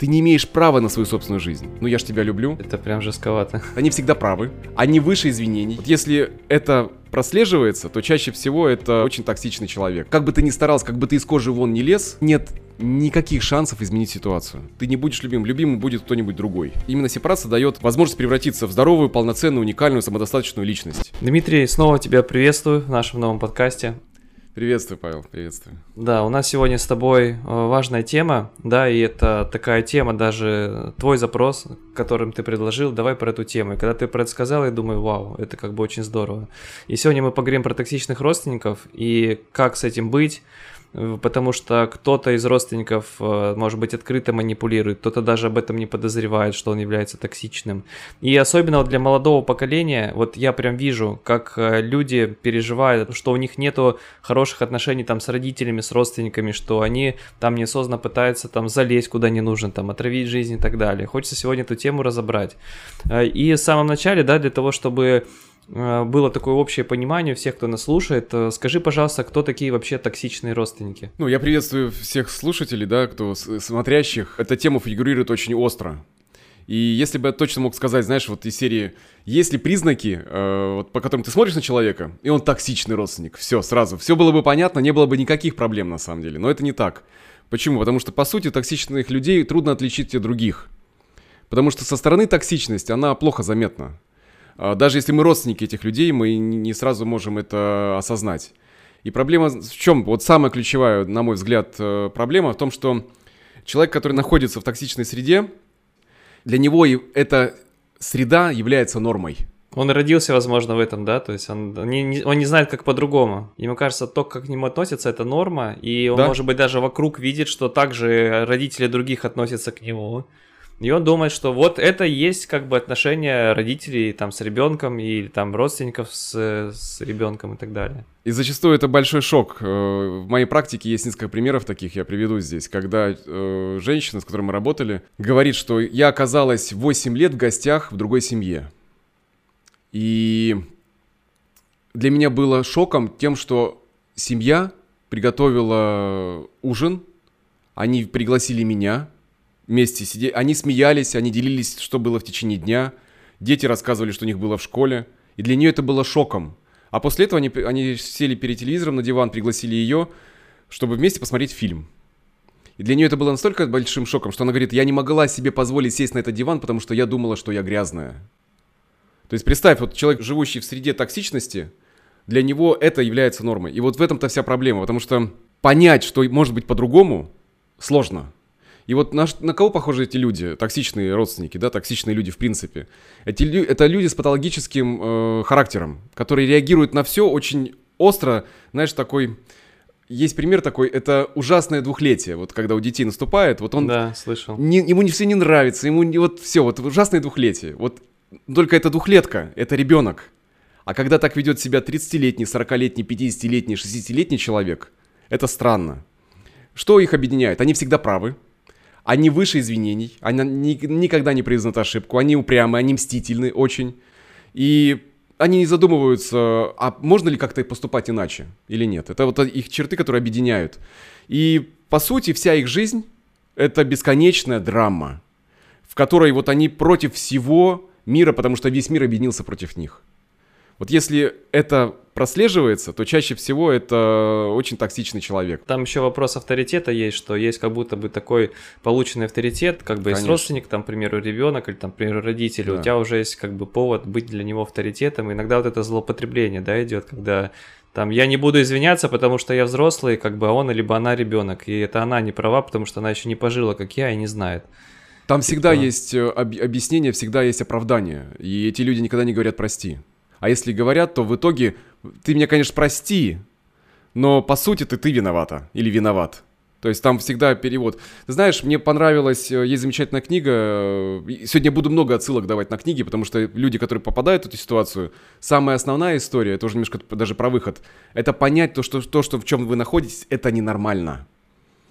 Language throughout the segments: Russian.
Ты не имеешь права на свою собственную жизнь. Ну, я ж тебя люблю. Это прям жестковато. Они всегда правы. Они выше извинений. Вот если это прослеживается, то чаще всего это очень токсичный человек. Как бы ты ни старался, как бы ты из кожи вон не лез, нет никаких шансов изменить ситуацию. Ты не будешь любим, любимым будет кто-нибудь другой. Именно сепарация дает возможность превратиться в здоровую, полноценную, уникальную, самодостаточную личность. Дмитрий, снова тебя приветствую в нашем новом подкасте. Приветствую, Павел, приветствую. Да, у нас сегодня с тобой э, важная тема, да, и это такая тема, даже твой запрос, которым ты предложил, давай про эту тему. И когда ты про это сказал, я думаю, вау, это как бы очень здорово. И сегодня мы поговорим про токсичных родственников и как с этим быть, потому что кто-то из родственников, э, может быть, открыто манипулирует, кто-то даже об этом не подозревает, что он является токсичным. И особенно вот для молодого поколения, вот я прям вижу, как э, люди переживают, что у них нету хороших отношений там с родителями, с родственниками, что они там неосознанно пытаются там залезть куда не нужно, там отравить жизнь и так далее. Хочется сегодня эту тему разобрать. Э, и в самом начале, да, для того, чтобы Э, было такое общее понимание всех, кто нас слушает. Э, скажи, пожалуйста, кто такие вообще токсичные родственники? Ну, я приветствую всех слушателей, да, кто смотрящих. Эта тема фигурирует очень остро. И если бы я точно мог сказать, знаешь, вот из серии, есть ли признаки, э, вот, по которым ты смотришь на человека, и он токсичный родственник, все, сразу, все было бы понятно, не было бы никаких проблем на самом деле. Но это не так. Почему? Потому что, по сути, токсичных людей трудно отличить от других. Потому что со стороны токсичность, она плохо заметна. А, даже если мы родственники этих людей, мы не сразу можем это осознать. И проблема в чем? Вот самая ключевая, на мой взгляд, э, проблема в том, что человек, который находится в токсичной среде, для него эта среда является нормой. Он родился, возможно, в этом, да, то есть он не, он не знает, как по-другому. Ему кажется, то, как к нему относятся, это норма, и он, да? может быть, даже вокруг видит, что также родители других относятся к нему. И он думает, что вот это есть как бы отношение родителей там с ребенком и там родственников с, с ребенком и так далее. И зачастую это большой шок. Э, в моей практике есть несколько примеров таких, я приведу здесь, когда э, женщина, с которой мы работали, говорит, что я оказалась 8 лет в гостях в другой семье. И для меня было шоком тем, что семья приготовила ужин, они пригласили меня, вместе сидели. Они смеялись, они делились, что было в течение дня. Дети рассказывали, что у них было в школе. И для нее это было шоком. А после этого они, они сели перед телевизором на диван, пригласили ее, чтобы вместе посмотреть фильм. И для нее это было настолько большим шоком, что она говорит, я не могла себе позволить сесть на этот диван, потому что я думала, что я грязная. То есть представь, вот человек, живущий в среде токсичности, для него это является нормой. И вот в этом-то вся проблема, потому что понять, что может быть по-другому, сложно. И вот на, на кого похожи эти люди, токсичные родственники, да, токсичные люди в принципе? Эти, это люди с патологическим э, характером, которые реагируют на все очень остро, знаешь, такой... Есть пример такой, это ужасное двухлетие, вот когда у детей наступает, вот он... Да, слышал. Не, ему не все не нравится, ему не, вот все, вот ужасное двухлетие. Вот только это двухлетка, это ребенок. А когда так ведет себя 30-летний, 40-летний, 50-летний, 60-летний человек, это странно. Что их объединяет? Они всегда правы, они выше извинений, они ни, никогда не признают ошибку, они упрямы, они мстительны очень. И они не задумываются, а можно ли как-то поступать иначе или нет. Это вот их черты, которые объединяют. И по сути вся их жизнь это бесконечная драма, в которой вот они против всего мира, потому что весь мир объединился против них. Вот если это прослеживается, то чаще всего это очень токсичный человек. Там еще вопрос авторитета есть, что есть как будто бы такой полученный авторитет, как бы Конечно. есть родственник, там, к примеру, ребенок или там, к примеру, родители, да. у тебя уже есть как бы повод быть для него авторитетом. Иногда вот это злоупотребление, да, идет, когда там я не буду извиняться, потому что я взрослый, как бы а он либо она ребенок, и это она не права, потому что она еще не пожила, как я, и не знает. Там всегда типа... есть э, об- объяснение, всегда есть оправдание, и эти люди никогда не говорят прости. А если говорят, то в итоге ты меня, конечно, прости, но по сути ты ты виновата или виноват. То есть там всегда перевод. Ты знаешь, мне понравилась, э, есть замечательная книга. Э, сегодня буду много отсылок давать на книги, потому что люди, которые попадают в эту ситуацию, самая основная история, это уже немножко даже про выход, это понять то, что, то, что в чем вы находитесь, это ненормально.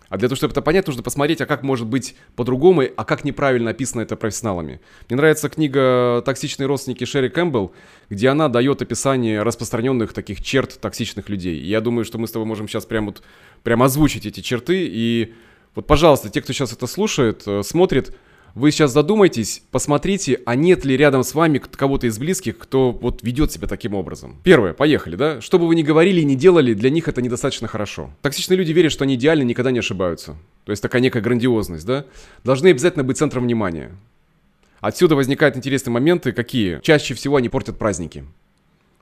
А для того, чтобы это понять, нужно посмотреть, а как может быть по-другому, а как неправильно описано это профессионалами. Мне нравится книга «Токсичные родственники» Шерри Кэмпбелл, где она дает описание распространенных таких черт токсичных людей. И я думаю, что мы с тобой можем сейчас прям вот прям озвучить эти черты и Вот, пожалуйста, те, кто сейчас это слушает, э, смотрит, вы сейчас задумайтесь, посмотрите, а нет ли рядом с вами кого-то из близких, кто вот ведет себя таким образом. Первое, поехали, да? Что бы вы ни говорили и ни делали, для них это недостаточно хорошо. Токсичные люди верят, что они идеальны, никогда не ошибаются. То есть такая некая грандиозность, да? Должны обязательно быть центром внимания. Отсюда возникают интересные моменты, какие? Чаще всего они портят праздники.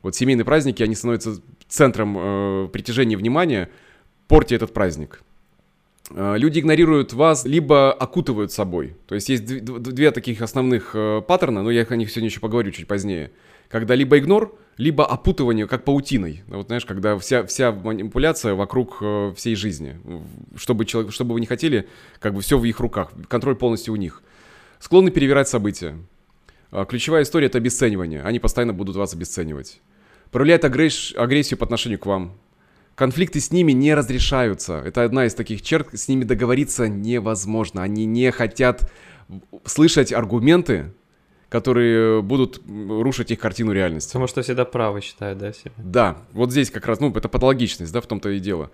Вот семейные праздники, они становятся центром э, притяжения внимания, портя этот праздник. Э, люди игнорируют вас, либо окутывают собой. То есть есть две таких основных э, паттерна, но я о них сегодня еще поговорю чуть позднее. Когда либо игнор, либо опутывание, как паутиной. Вот знаешь, когда вся, вся манипуляция вокруг э, всей жизни. Чтобы, человек, чтобы вы не хотели, как бы все в их руках. Контроль полностью у них. Склонны перевирать события. Ключевая история — это обесценивание. Они постоянно будут вас обесценивать. Проявляют агрессию по отношению к вам конфликты с ними не разрешаются. Это одна из таких черт, с ними договориться невозможно. Они не хотят слышать аргументы, которые будут рушить их картину реальности. Потому что всегда правы считают, да, себя? Да, вот здесь как раз, ну, это патологичность, да, в том-то и дело.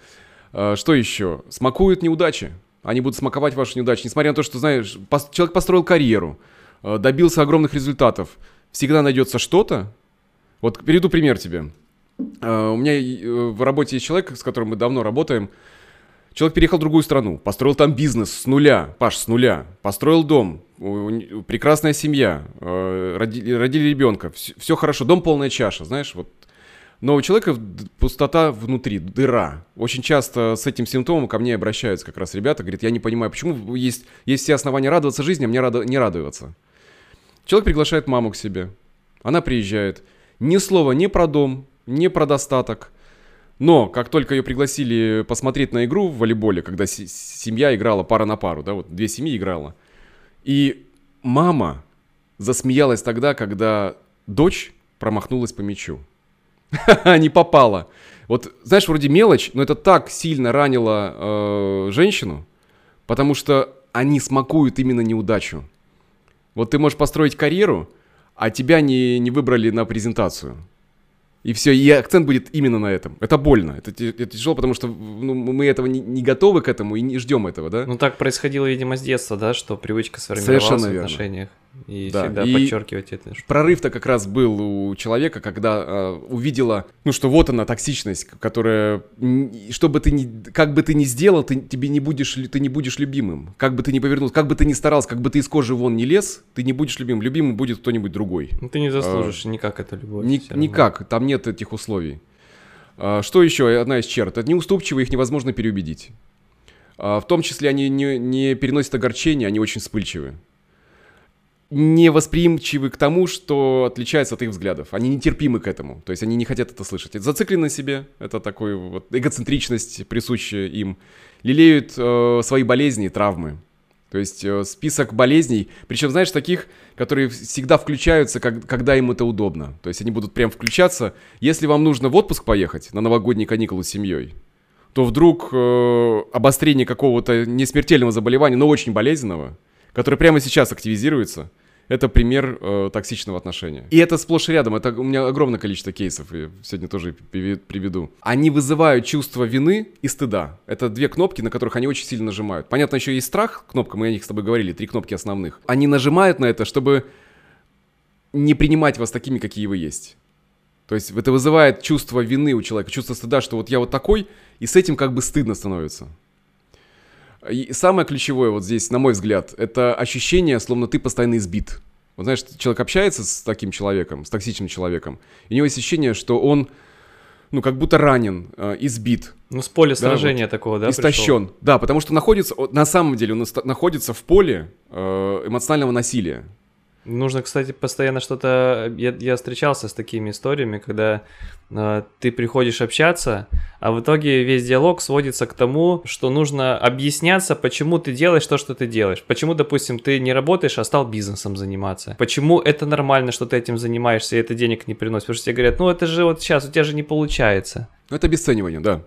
А, что еще? Смакуют неудачи. Они будут смаковать ваши неудачи. Несмотря на то, что, знаешь, человек построил карьеру, а, добился огромных результатов. Всегда найдется что-то. Вот приведу пример тебе. А, у меня э, в работе есть человек, с которым мы давно работаем. Человек переехал в другую страну, построил там бизнес с нуля, Паш, с нуля, построил дом, прекрасная семья, э, родили, родили ребенка, все, все хорошо, дом полная чаша, знаешь, вот. Но у человека пустота внутри, дыра. Очень часто с этим симптомом ко мне обращаются как раз ребята, говорят, я не понимаю, почему есть, есть все основания радоваться жизни, а мне рада, не радоваться. Человек приглашает маму к себе, она приезжает, ни слова ни про дом, не про достаток. Но как только ее пригласили посмотреть на игру в волейболе, когда семья играла пара на пару, да, вот две семьи играла, и мама засмеялась тогда, когда дочь промахнулась по мячу. Не попала. Вот, знаешь, вроде мелочь, но это так сильно ранило э, женщину, потому что они смакуют именно неудачу. Вот ты можешь построить карьеру, а тебя не, не выбрали на презентацию. И все, и акцент будет именно на этом. Это больно, это, это тяжело, потому что ну, мы этого не, не готовы к этому и не ждем этого, да? Ну так происходило, видимо, с детства, да, что привычка сформировалась Совершенно в отношениях. И да. всегда и подчеркивать это. Прорыв-то как раз был у человека, когда э, увидела, ну что вот она токсичность, которая, что бы ты ни, как бы ты ни сделал, ты тебе не будешь, ты не будешь любимым. Как бы ты ни повернулся, как бы ты ни старался, как бы ты из кожи вон не лез, ты не будешь любимым. Любимым будет кто-нибудь другой. Ну ты не заслужишь а, никак это любовь. Ни, никак, там нет этих условий. А, что еще? Одна из черт. Это неуступчивые, их невозможно переубедить. А, в том числе они не, не переносят огорчения, они очень вспыльчивы не восприимчивы к тому, что отличается от их взглядов. Они нетерпимы к этому. То есть они не хотят это слышать. Это зациклены на себе. Это такой вот эгоцентричность, присущая им. Лелеют э, свои болезни, травмы. То есть э, список болезней, причем, знаешь, таких, которые всегда включаются, как, когда им это удобно. То есть они будут прям включаться. Если вам нужно в отпуск поехать на новогодние каникулы с семьей, то вдруг э, обострение какого-то несмертельного заболевания, но очень болезненного, которое прямо сейчас активизируется – это пример э, токсичного отношения. И это сплошь и рядом. Это у меня огромное количество кейсов, я сегодня тоже приведу. Они вызывают чувство вины и стыда. Это две кнопки, на которых они очень сильно нажимают. Понятно, еще есть страх, кнопка, мы о них с тобой говорили, три кнопки основных. Они нажимают на это, чтобы не принимать вас такими, какие вы есть. То есть это вызывает чувство вины у человека, чувство стыда, что вот я вот такой, и с этим как бы стыдно становится. И самое ключевое вот здесь, на мой взгляд, это ощущение, словно ты постоянно избит. Вот знаешь, человек общается с таким человеком, с токсичным человеком, и у него есть ощущение, что он, ну, как будто ранен, э, избит. Ну, с поля сражения да, вот, такого, да, Истощен. Пришел? Да, потому что находится, на самом деле он находится в поле э, эмоционального насилия. Нужно, кстати, постоянно что-то... Я, я встречался с такими историями, когда э, ты приходишь общаться, а в итоге весь диалог сводится к тому, что нужно объясняться, почему ты делаешь то, что ты делаешь. Почему, допустим, ты не работаешь, а стал бизнесом заниматься. Почему это нормально, что ты этим занимаешься, и это денег не приносит. Потому что тебе говорят, ну это же вот сейчас, у тебя же не получается. Это обесценивание, да.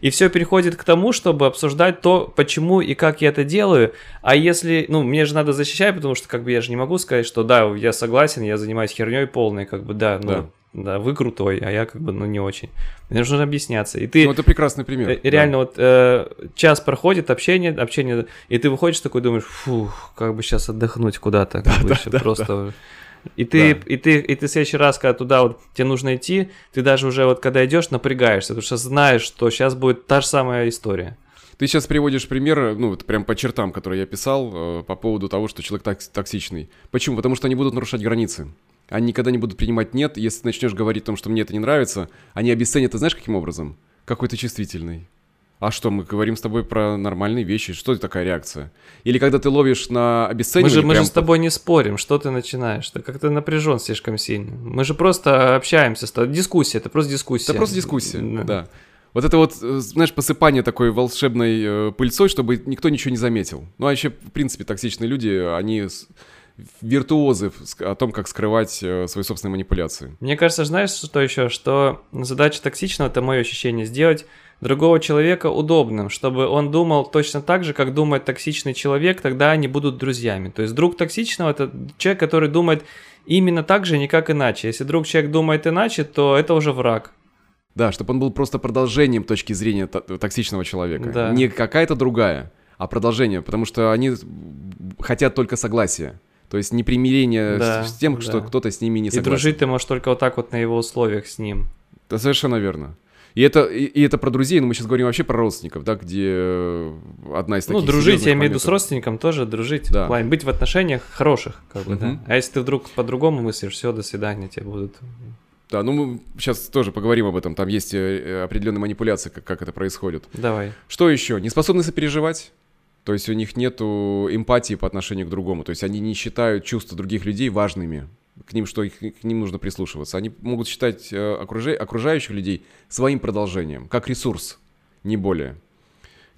И все переходит к тому, чтобы обсуждать то, почему и как я это делаю. А если, ну, мне же надо защищать, потому что как бы я же не могу сказать, что да, я согласен, я занимаюсь херней полной, как бы да, ну, да. да, вы крутой, а я как бы, ну, не очень. Мне нужно объясняться. И ты... Ну, это прекрасный пример. Э, реально, да. вот э, час проходит, общение, общение, и ты выходишь такой, думаешь, фух, как бы сейчас отдохнуть куда-то, да, да, да, просто... Да. И ты, да. и ты, и ты в следующий раз, когда туда вот тебе нужно идти, ты даже уже вот когда идешь, напрягаешься, потому что знаешь, что сейчас будет та же самая история. Ты сейчас приводишь пример, ну, вот прям по чертам, которые я писал, э, по поводу того, что человек токс- токсичный. Почему? Потому что они будут нарушать границы. Они никогда не будут принимать «нет». Если ты начнешь говорить о том, что мне это не нравится, они обесценят, ты знаешь, каким образом? Какой то чувствительный. А что, мы говорим с тобой про нормальные вещи. Что это такая реакция? Или когда ты ловишь на обесценивание... Мы же, мы же с тобой не спорим, что ты начинаешь. Ты как-то напряжен слишком сильно. Мы же просто общаемся с тобой. Дискуссия, это просто дискуссия. Это просто дискуссия, да. да. Вот это вот, э, знаешь, посыпание такой волшебной э, пыльцой, чтобы никто ничего не заметил. Ну, а еще, в принципе, токсичные люди, они виртуозы о том, как скрывать э, свои собственные манипуляции. Мне кажется, знаешь, что еще? Что задача токсичного, это мое ощущение, сделать другого человека удобным, чтобы он думал точно так же, как думает токсичный человек, тогда они будут друзьями. То есть друг токсичного – это человек, который думает именно так же, никак иначе. Если друг человек думает иначе, то это уже враг. Да, чтобы он был просто продолжением точки зрения токсичного человека. Да. Не какая-то другая, а продолжение, потому что они хотят только согласия. То есть непримирение да, с, тем, да. что кто-то с ними не согласен. И дружить ты можешь только вот так вот на его условиях с ним. Да, совершенно верно. И это, и, и это про друзей, но мы сейчас говорим вообще про родственников, да, где одна из ну, таких Ну, дружить, я имею в виду с родственником тоже дружить. Да. В плане быть в отношениях хороших, как бы, угу. да. А если ты вдруг по-другому мыслишь, все, до свидания, тебе будут да, ну мы сейчас тоже поговорим об этом. Там есть э, определенные манипуляции, как, как это происходит. Давай. Что еще? Неспособность сопереживать. То есть у них нет эмпатии по отношению к другому. То есть они не считают чувства других людей важными. К ним, что к ним нужно прислушиваться. Они могут считать э, окружа... окружающих людей своим продолжением, как ресурс, не более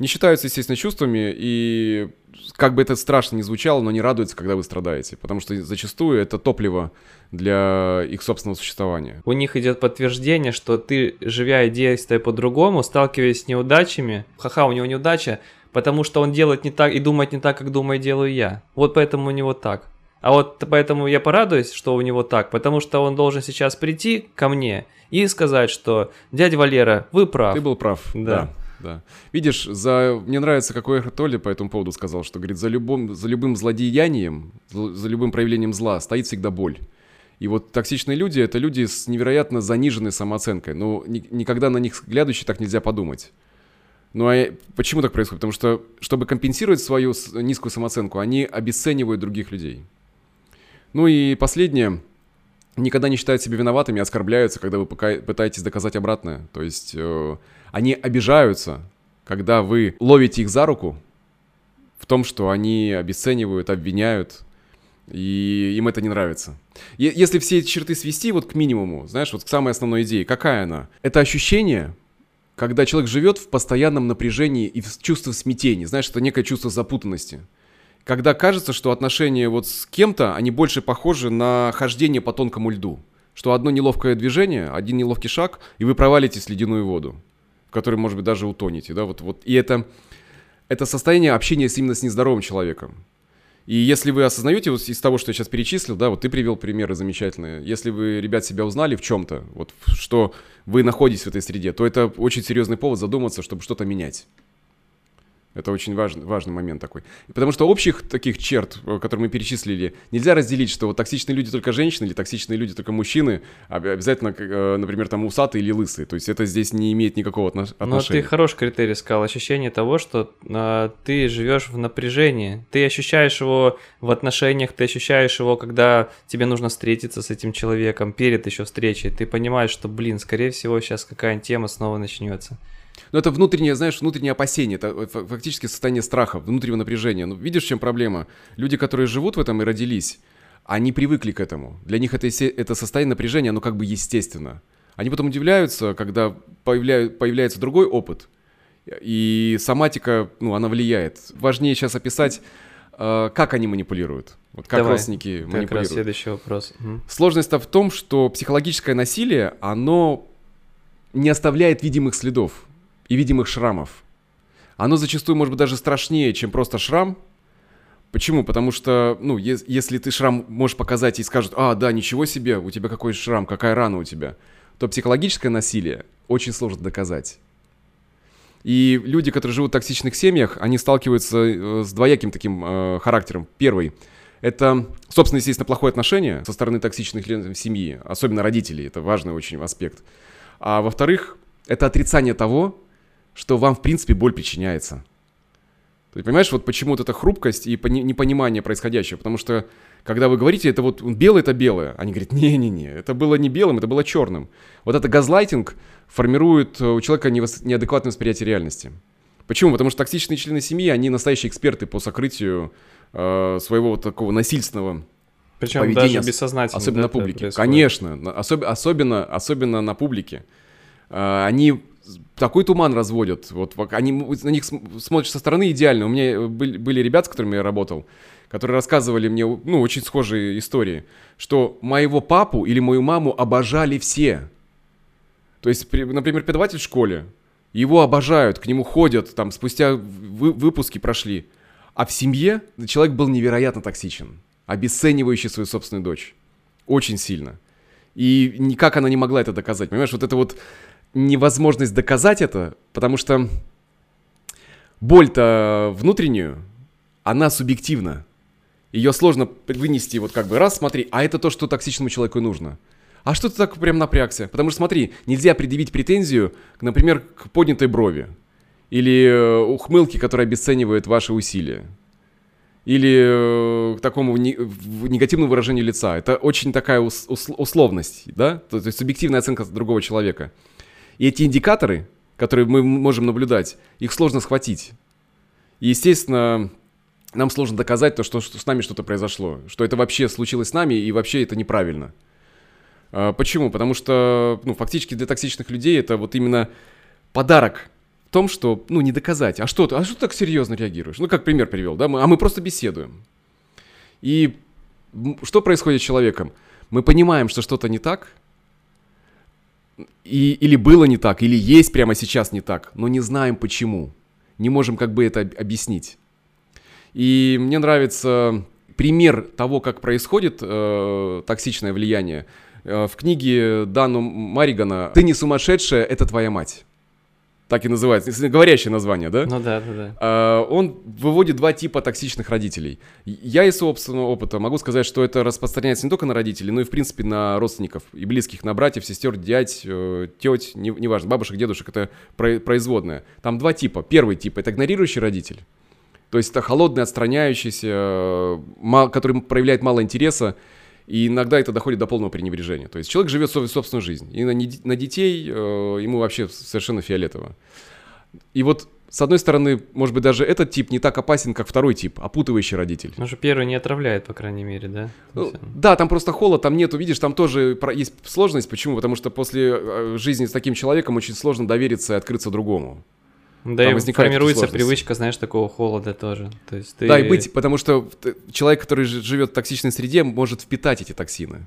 не считаются, естественно, чувствами, и как бы это страшно не звучало, но не радуются, когда вы страдаете, потому что зачастую это топливо для их собственного существования. У них идет подтверждение, что ты, живя и действуя по-другому, сталкиваясь с неудачами, ха-ха, у него неудача, потому что он делает не так и думает не так, как думаю, делаю я. Вот поэтому у него так. А вот поэтому я порадуюсь, что у него так, потому что он должен сейчас прийти ко мне и сказать, что дядя Валера, вы прав. Ты был прав, да. да да. Видишь, за... мне нравится, какой Эхо Толли по этому поводу сказал, что, говорит, за любым, за любым злодеянием, за любым проявлением зла стоит всегда боль. И вот токсичные люди — это люди с невероятно заниженной самооценкой. Но ни, никогда на них глядущий так нельзя подумать. Ну а почему так происходит? Потому что, чтобы компенсировать свою низкую самооценку, они обесценивают других людей. Ну и последнее. Никогда не считают себя виноватыми, оскорбляются, когда вы пытаетесь доказать обратное. То есть э, они обижаются, когда вы ловите их за руку в том, что они обесценивают, обвиняют, и им это не нравится. Если все эти черты свести вот к минимуму, знаешь, вот к самой основной идее, какая она? Это ощущение, когда человек живет в постоянном напряжении и в чувстве смятения, знаешь, это некое чувство запутанности. Когда кажется, что отношения вот с кем-то, они больше похожи на хождение по тонкому льду. Что одно неловкое движение, один неловкий шаг, и вы провалитесь в ледяную воду в которой, может быть, даже утонете, да, вот, вот. И это, это состояние общения именно с нездоровым человеком. И если вы осознаете вот из того, что я сейчас перечислил, да, вот ты привел примеры замечательные, если вы, ребят, себя узнали в чем-то, вот что вы находитесь в этой среде, то это очень серьезный повод задуматься, чтобы что-то менять. Это очень важный, важный момент такой. Потому что общих таких черт, э, которые мы перечислили, нельзя разделить, что вот токсичные люди только женщины или токсичные люди только мужчины, а обязательно, э, например, там усатые или лысые. То есть это здесь не имеет никакого отношения. Но ты хороший критерий сказал, ощущение того, что э, ты живешь в напряжении. Ты ощущаешь его в отношениях, ты ощущаешь его, когда тебе нужно встретиться с этим человеком перед еще встречей. Ты понимаешь, что, блин, скорее всего, сейчас какая-нибудь тема снова начнется. Но это внутреннее, знаешь, внутреннее опасение, это фактически состояние страха, внутреннего напряжения. Ну, видишь, в чем проблема? Люди, которые живут в этом и родились, они привыкли к этому. Для них это, это состояние напряжения, оно как бы естественно. Они потом удивляются, когда появляют, появляется другой опыт, и соматика, ну, она влияет. Важнее сейчас описать, э, как они манипулируют. Вот как Давай, родственники как манипулируют. Раз следующий вопрос. Угу. Сложность-то в том, что психологическое насилие, оно не оставляет видимых следов и видимых шрамов. Оно зачастую может быть даже страшнее, чем просто шрам, Почему? Потому что, ну, е- если ты шрам можешь показать и скажут, а, да, ничего себе, у тебя какой шрам, какая рана у тебя, то психологическое насилие очень сложно доказать. И люди, которые живут в токсичных семьях, они сталкиваются э, с двояким таким э, характером. Первый — это, собственно, естественно, плохое отношение со стороны токсичных членов семьи, особенно родителей, это важный очень аспект. А во-вторых, это отрицание того, что вам, в принципе, боль причиняется. Ты понимаешь, вот почему вот эта хрупкость и непонимание происходящего, потому что когда вы говорите, это вот белое, это белое, они говорят, не-не-не, это было не белым, это было черным. Вот это газлайтинг формирует у человека неадекватное восприятие реальности. Почему? Потому что токсичные члены семьи, они настоящие эксперты по сокрытию э, своего вот такого насильственного Причем поведения, даже бессознательно. Особенно да, на публике. Конечно, особ, особенно, особенно на публике. Э, они такой туман разводят. Вот они на них смотришь со стороны идеально. У меня были, были ребята, с которыми я работал, которые рассказывали мне, ну, очень схожие истории, что моего папу или мою маму обожали все. То есть, например, преподаватель в школе, его обожают, к нему ходят, там, спустя вы, выпуски прошли. А в семье человек был невероятно токсичен, обесценивающий свою собственную дочь. Очень сильно. И никак она не могла это доказать. Понимаешь, вот это вот невозможность доказать это, потому что боль-то внутреннюю, она субъективна. Ее сложно вынести вот как бы раз, смотри, а это то, что токсичному человеку нужно. А что ты так прям напрягся? Потому что смотри, нельзя предъявить претензию, например, к поднятой брови. Или э, ухмылке, которая обесценивает ваши усилия. Или э, к такому негативному выражению лица. Это очень такая условность, да? То есть субъективная оценка другого человека. И эти индикаторы, которые мы можем наблюдать, их сложно схватить. И, естественно, нам сложно доказать то, что, с нами что-то произошло, что это вообще случилось с нами и вообще это неправильно. А, почему? Потому что, ну, фактически для токсичных людей это вот именно подарок в том, что, ну, не доказать. А что ты, а что ты так серьезно реагируешь? Ну, как пример привел, да? Мы, а мы просто беседуем. И что происходит с человеком? Мы понимаем, что что-то не так, и, или было не так, или есть прямо сейчас не так, но не знаем почему. Не можем как бы это объяснить. И мне нравится пример того, как происходит э, токсичное влияние. Э, в книге Дану Маригана «Ты не сумасшедшая, это твоя мать» так и называется, говорящее название, да? Ну да, да, да. А, он выводит два типа токсичных родителей. Я из собственного опыта могу сказать, что это распространяется не только на родителей, но и, в принципе, на родственников и близких, на братьев, сестер, дядь, э, теть, неважно, не бабушек, дедушек, это производное. Там два типа. Первый тип — это игнорирующий родитель. То есть это холодный, отстраняющийся, э, который проявляет мало интереса, и иногда это доходит до полного пренебрежения. То есть человек живет свою собственную жизнь. И на, на детей э, ему вообще совершенно фиолетово. И вот с одной стороны, может быть, даже этот тип не так опасен, как второй тип, опутывающий родитель. Ну же первый не отравляет, по крайней мере, да? Ну, да, там просто холод, там нету, видишь, там тоже есть сложность. Почему? Потому что после э, жизни с таким человеком очень сложно довериться и открыться другому. Да, Там и формируется привычка, знаешь, такого холода тоже. То есть ты... Да, и быть, потому что человек, который живет в токсичной среде, может впитать эти токсины.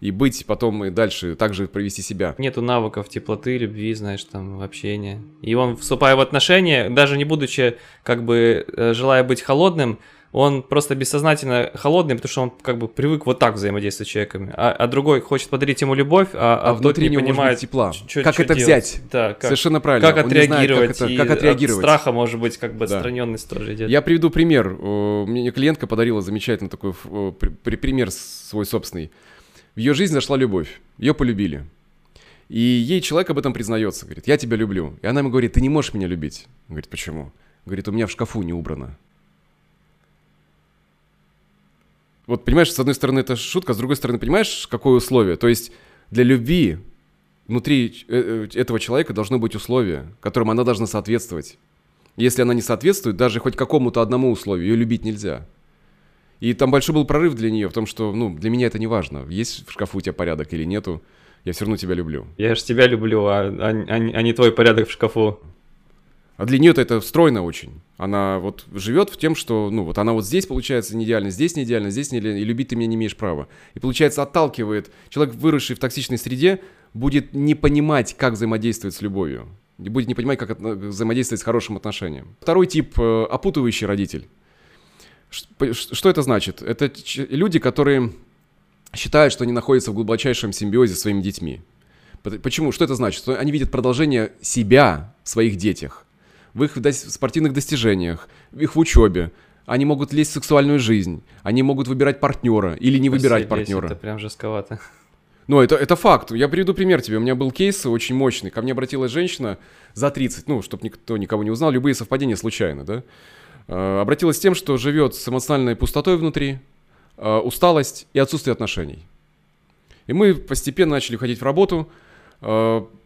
И быть потом и дальше также провести себя. Нету навыков теплоты, любви, знаешь, там, общения. И он, вступая в отношения, даже не будучи, как бы, э, желая быть холодным, он просто бессознательно холодный, потому что он как бы привык вот так взаимодействовать с человеками, а, а другой хочет подарить ему любовь, а, а, а внутри не понимает тепла. Чё, как чё это делать. взять? Да, как, Совершенно правильно. Как отреагировать? Знает, как, это, как отреагировать? От страха может быть как бы да. отстраненность тоже идет. Я приведу пример. Мне клиентка подарила замечательный такой пример свой собственный. В ее жизнь зашла любовь, ее полюбили. И ей человек об этом признается, говорит, я тебя люблю. И она ему говорит, ты не можешь меня любить. Он говорит, почему? Говорит, у меня в шкафу не убрано. Вот понимаешь, с одной стороны это шутка, с другой стороны понимаешь, какое условие? То есть для любви внутри э, э, этого человека должно быть условие, которым она должна соответствовать. Если она не соответствует даже хоть какому-то одному условию, ее любить нельзя. И там большой был прорыв для нее в том, что, ну, для меня это не важно, есть в шкафу у тебя порядок или нету, я все равно тебя люблю. Я же тебя люблю, а, а, а, а не твой порядок в шкафу. А для нее это встроено очень. Она вот живет в тем, что, ну, вот она вот здесь, получается, не идеально, здесь не идеально, здесь не идеально, и любить ты меня не имеешь права. И, получается, отталкивает. Человек, выросший в токсичной среде, будет не понимать, как взаимодействовать с любовью. И будет не понимать, как взаимодействовать с хорошим отношением. Второй тип э, – опутывающий родитель. Что это значит? Это люди, которые считают, что они находятся в глубочайшем симбиозе с своими детьми. Почему? Что это значит? Они видят продолжение себя в своих детях, в их спортивных достижениях, в их учебе. Они могут лезть в сексуальную жизнь, они могут выбирать партнера или не выбирать партнера. Это прям жестковато. Ну, это, это факт. Я приведу пример тебе. У меня был кейс очень мощный. Ко мне обратилась женщина за 30, ну, чтобы никто никого не узнал, любые совпадения случайно, да. Э, обратилась с тем, что живет с эмоциональной пустотой внутри, э, усталость и отсутствие отношений. И мы постепенно начали ходить в работу,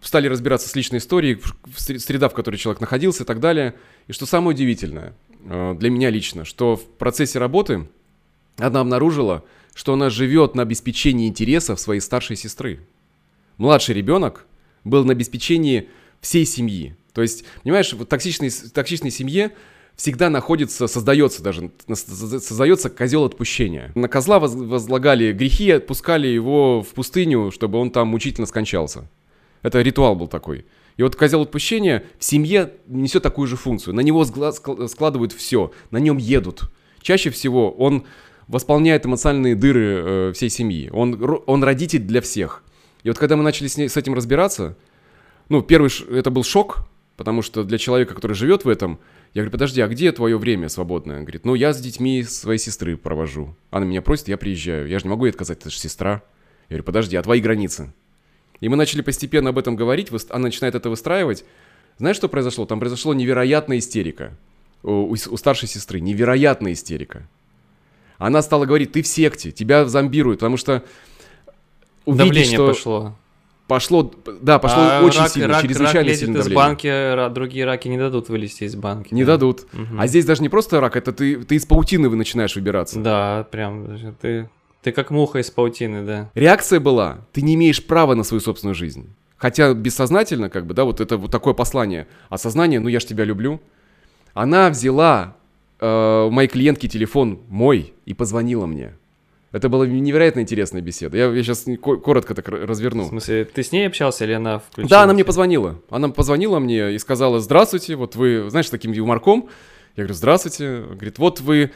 стали разбираться с личной историей, среда, в которой человек находился и так далее. И что самое удивительное для меня лично, что в процессе работы она обнаружила, что она живет на обеспечении интересов своей старшей сестры. Младший ребенок был на обеспечении всей семьи. То есть, понимаешь, в токсичной, токсичной семье всегда находится, создается даже, создается козел отпущения. На козла возлагали грехи, отпускали его в пустыню, чтобы он там мучительно скончался. Это ритуал был такой. И вот козел отпущения в семье несет такую же функцию. На него складывают все, на нем едут. Чаще всего он восполняет эмоциональные дыры э, всей семьи. Он, он родитель для всех. И вот когда мы начали с, ней, с этим разбираться, ну, первый это был шок, потому что для человека, который живет в этом, я говорю, подожди, а где твое время свободное? Он говорит, ну, я с детьми своей сестры провожу. Она меня просит, я приезжаю. Я же не могу ей отказать, это же сестра. Я говорю, подожди, а твои границы? И мы начали постепенно об этом говорить, она начинает это выстраивать. Знаешь, что произошло? Там произошло невероятная истерика у, у старшей сестры, невероятная истерика. Она стала говорить, ты в секте, тебя зомбируют, потому что увидеть, давление что... пошло. Пошло, да, пошло а очень рак, сильно, рак, чрезвычайно рак сильно из банки, другие раки не дадут вылезти из банки. Не да. дадут. Угу. А здесь даже не просто рак, это ты, ты из паутины начинаешь выбираться. Да, прям, ты, ты как муха из паутины, да. Реакция была, ты не имеешь права на свою собственную жизнь. Хотя бессознательно, как бы, да, вот это вот такое послание. Осознание, ну я ж тебя люблю. Она взяла э, моей клиентке телефон мой и позвонила мне. Это была невероятно интересная беседа. Я, я сейчас коротко так разверну. В смысле, ты с ней общался или она включила? Да, она мне позвонила. Она позвонила мне и сказала, здравствуйте, вот вы, знаешь, таким юморком. Я говорю, здравствуйте. Говорит, вот вы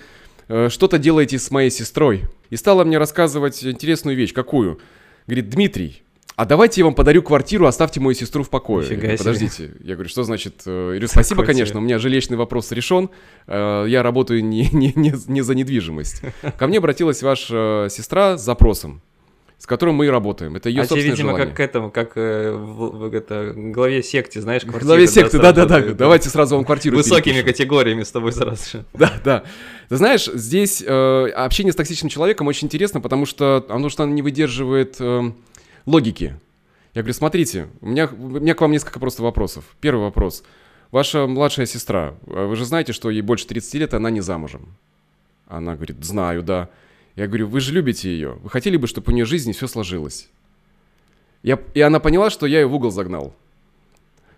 что-то делаете с моей сестрой. И стала мне рассказывать интересную вещь. Какую? Говорит, Дмитрий, а давайте я вам подарю квартиру, оставьте мою сестру в покое. я говорю, Подождите. Я говорю, что значит? Э, я говорю, спасибо, конечно, у меня жилищный вопрос решен. Э, я работаю не, не, не, не за недвижимость. Ко мне обратилась ваша сестра с запросом с которым мы и работаем. Это ее а собственное видимо, желание. как к этому, как э, в, в это, главе секты, знаешь, квартиры. Главе секты, да-да-да. Давайте сразу вам квартиру Высокими перепишем. категориями с тобой сразу Да, да. Ты знаешь, здесь э, общение с токсичным человеком очень интересно, потому что оно что не выдерживает... Э, логики. Я говорю, смотрите, у меня, у меня к вам несколько просто вопросов. Первый вопрос. Ваша младшая сестра, э, вы же знаете, что ей больше 30 лет, и она не замужем? Она говорит, знаю, да. Я говорю, вы же любите ее. Вы хотели бы, чтобы у нее жизнь все сложилось? Я, и она поняла, что я ее в угол загнал.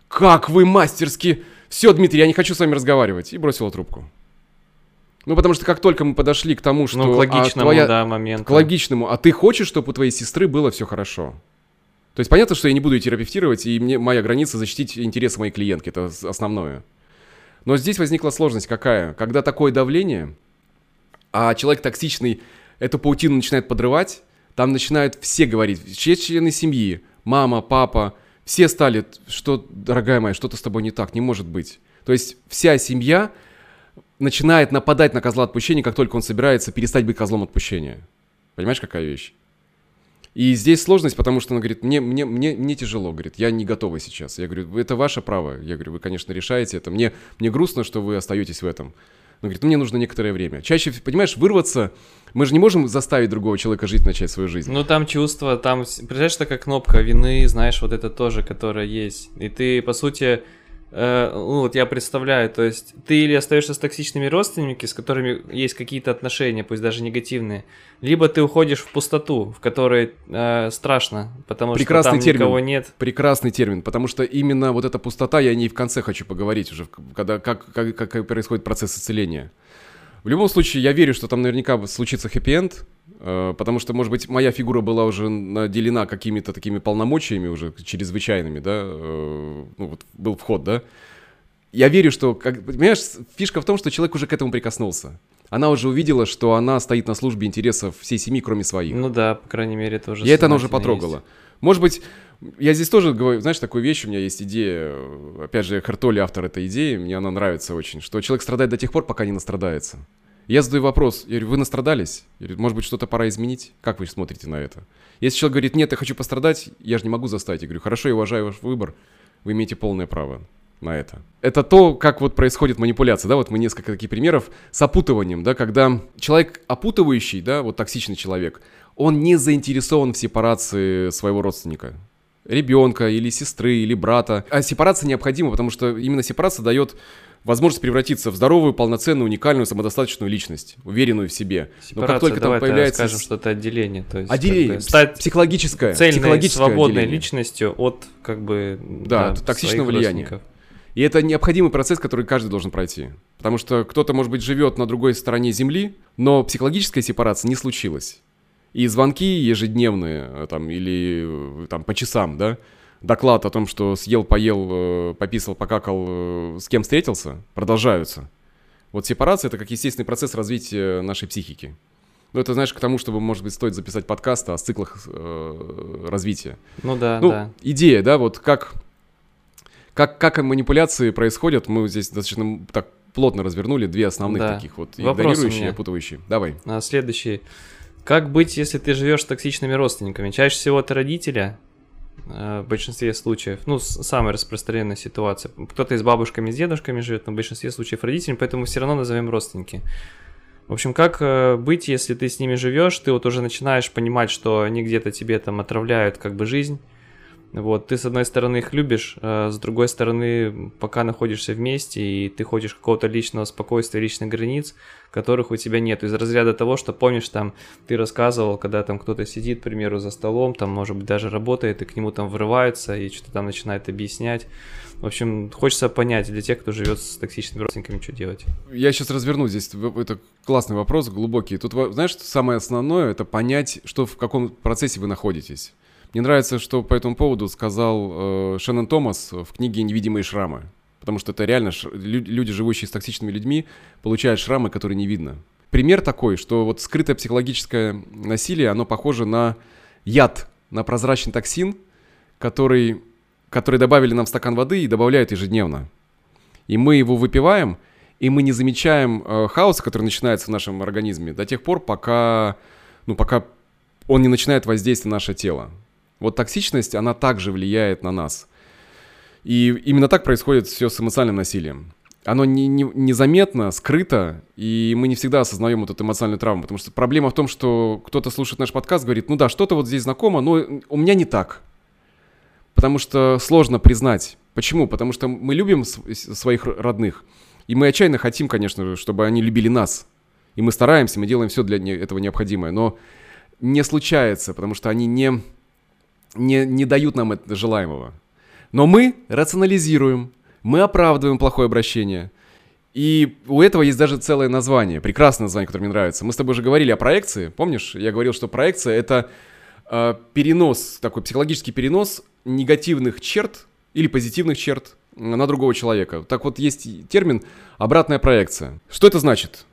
Как вы мастерски! Все, Дмитрий, я не хочу с вами разговаривать. И бросила трубку. Ну, потому что как только мы подошли к тому, что... Ну, к логичному, а, твоя... да, моменту. К логичному. А ты хочешь, чтобы у твоей сестры было все хорошо? То есть понятно, что я не буду ее терапевтировать, и мне моя граница защитить интересы моей клиентки, это основное. Но здесь возникла сложность какая? Когда такое давление, а человек токсичный эту паутину начинает подрывать, там начинают все говорить, все члены семьи, мама, папа, все стали, что, дорогая моя, что-то с тобой не так, не может быть. То есть вся семья начинает нападать на козла отпущения, как только он собирается перестать быть козлом отпущения. Понимаешь, какая вещь? И здесь сложность, потому что она говорит, мне, мне, мне, мне тяжело, говорит, я не готова сейчас. Я говорю, это ваше право. Я говорю, вы, конечно, решаете это. Мне, мне грустно, что вы остаетесь в этом. Он говорит, мне нужно некоторое время. Чаще, понимаешь, вырваться, мы же не можем заставить другого человека жить, начать свою жизнь. Ну, там чувство, там, представляешь, такая кнопка вины, знаешь, вот это тоже, которая есть. И ты, по сути, Э, ну, вот я представляю, то есть ты или остаешься с токсичными родственниками, с которыми есть какие-то отношения, пусть даже негативные, либо ты уходишь в пустоту, в которой э, страшно, потому Прекрасный что там термин. никого нет. Прекрасный термин, потому что именно вот эта пустота, я о ней в конце хочу поговорить уже, когда, как, как, как происходит процесс исцеления. В любом случае, я верю, что там наверняка случится хэппи-энд, потому что, может быть, моя фигура была уже наделена какими-то такими полномочиями уже чрезвычайными, да, э, ну, вот был вход, да. Я верю, что, как, понимаешь, фишка в том, что человек уже к этому прикоснулся. она уже увидела, что она стоит на службе интересов всей семьи, кроме своих. Ну да, по крайней мере, это уже И это она уже потрогала. есть. Может быть, я здесь тоже говорю, знаешь, такую вещь, у меня есть идея, э, опять же, Хартоли автор этой идеи, мне она нравится очень, что человек страдает до тех пор, пока не настрадается. Я задаю вопрос, я говорю, вы настрадались? Я говорю, может быть, что-то пора изменить? Как вы смотрите на это? Если человек говорит, нет, я хочу пострадать, я же не могу заставить. Я говорю, хорошо, я уважаю ваш выбор, вы имеете полное право на это. Это то, как вот происходит манипуляция, да, вот мы несколько таких примеров с опутыванием, да, когда человек опутывающий, да, вот токсичный человек, он не заинтересован в сепарации своего родственника, ребенка или сестры или брата. А сепарация необходима, потому что именно сепарация дает возможность превратиться в здоровую, полноценную, уникальную, самодостаточную личность, уверенную в себе. Но Сепарация, как только там давай появляется скажем, что это отделение. То есть, отделение, как бы стать психологическое, цельной, психологическое свободной отделение. личностью от как бы Да, от токсичного влияния. И это необходимый процесс, который каждый должен пройти. Потому что кто-то, может быть, живет на другой стороне Земли, но психологическая сепарация не случилась. И звонки ежедневные, э, там, или э, там, по часам, да, доклад о том, что съел, поел, э, пописал, покакал, с кем встретился, продолжаются. Вот сепарация — это как естественный процесс развития нашей психики. Ну, это, знаешь, к тому, чтобы, может быть, стоит записать подкаст о циклах э, развития. Ну да, Ну, да. идея, да, вот как, как, как манипуляции происходят, мы здесь достаточно так плотно развернули две основных Да. таких вот, Вопрос игнорирующие и опутывающие. Давай. А следующий. Как быть, если ты живешь с токсичными родственниками? Чаще всего это родители, э, в большинстве случаев. Ну, самая распространенная ситуация. Кто-то и с бабушками, с дедушками живет, но в большинстве случаев родителями, поэтому все равно назовем родственники. В общем, как э, быть, если ты с ними живешь, ты вот уже начинаешь понимать, что они где-то тебе там отравляют как бы жизнь. Вот, ты с одной стороны их любишь, а с другой стороны, пока находишься вместе, и ты хочешь какого-то личного спокойствия, личных границ, которых у тебя нет. Из разряда того, что помнишь, там, ты рассказывал, когда там кто-то сидит, к примеру, за столом, там, может быть, даже работает, и к нему там врываются, и что-то там начинает объяснять. В общем, хочется понять для тех, кто живет с токсичными родственниками, что делать. Я сейчас разверну здесь, это классный вопрос, глубокий. Тут, знаешь, самое основное, это понять, что в каком процессе вы находитесь. Мне нравится, что по этому поводу сказал э, Шеннон Томас в книге «Невидимые шрамы». Потому что это реально ш- лю- люди, живущие с токсичными людьми, получают шрамы, которые не видно. Пример такой, что вот скрытое психологическое насилие, оно похоже на яд, на прозрачный токсин, который, который добавили нам в стакан воды и добавляют ежедневно. И мы его выпиваем, и мы не замечаем э, хаоса, который начинается в нашем организме до тех пор, пока, ну, пока он не начинает воздействовать на наше тело. Вот токсичность, она также влияет на нас. И именно так происходит все с эмоциональным насилием. Оно не, не- незаметно, скрыто, и мы не всегда осознаем вот эту эмоциональную травму. Потому что проблема в том, что кто-то слушает наш подкаст, говорит, ну да, что-то вот здесь знакомо, но у меня не так. Потому что сложно признать. Почему? Потому что мы любим своих родных. И мы отчаянно хотим, конечно, чтобы они любили нас. И мы стараемся, мы делаем все для этого необходимое. Но не случается, потому что они не, не, не дают нам это желаемого. Но мы рационализируем, мы оправдываем плохое обращение. И у этого есть даже целое название, прекрасное название, которое мне нравится. Мы с тобой уже говорили о проекции, помнишь? Я говорил, что проекция — это э, перенос, такой психологический перенос негативных черт или позитивных черт на другого человека. Так вот, есть термин «обратная проекция». Что это значит?